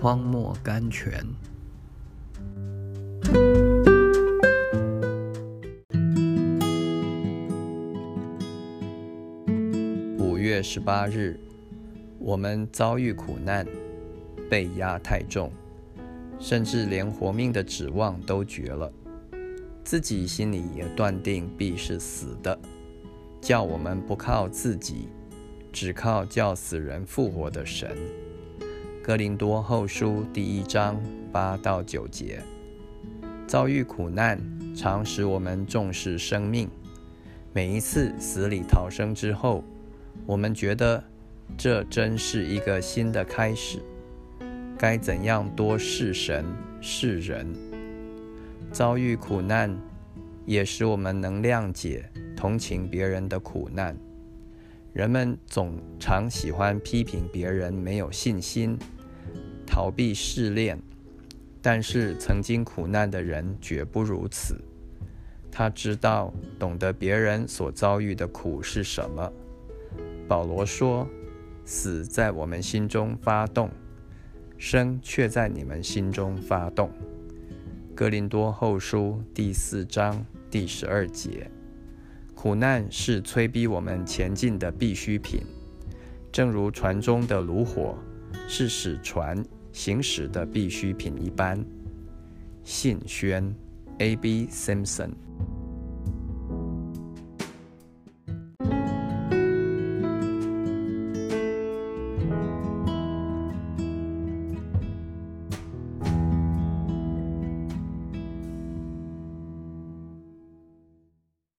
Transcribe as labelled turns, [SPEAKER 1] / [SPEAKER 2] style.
[SPEAKER 1] 荒漠甘泉。五月十八日，我们遭遇苦难，被压太重，甚至连活命的指望都绝了，自己心里也断定必是死的，叫我们不靠自己。只靠叫死人复活的神。哥林多后书第一章八到九节。遭遇苦难，常使我们重视生命。每一次死里逃生之后，我们觉得这真是一个新的开始。该怎样多事神事人？遭遇苦难，也使我们能谅解、同情别人的苦难。人们总常喜欢批评别人没有信心，逃避试炼，但是曾经苦难的人绝不如此。他知道、懂得别人所遭遇的苦是什么。保罗说：“死在我们心中发动，生却在你们心中发动。”哥林多后书第四章第十二节。苦难是催逼我们前进的必需品，正如船中的炉火是使船行驶的必需品一般。信宣，A. B. Simpson。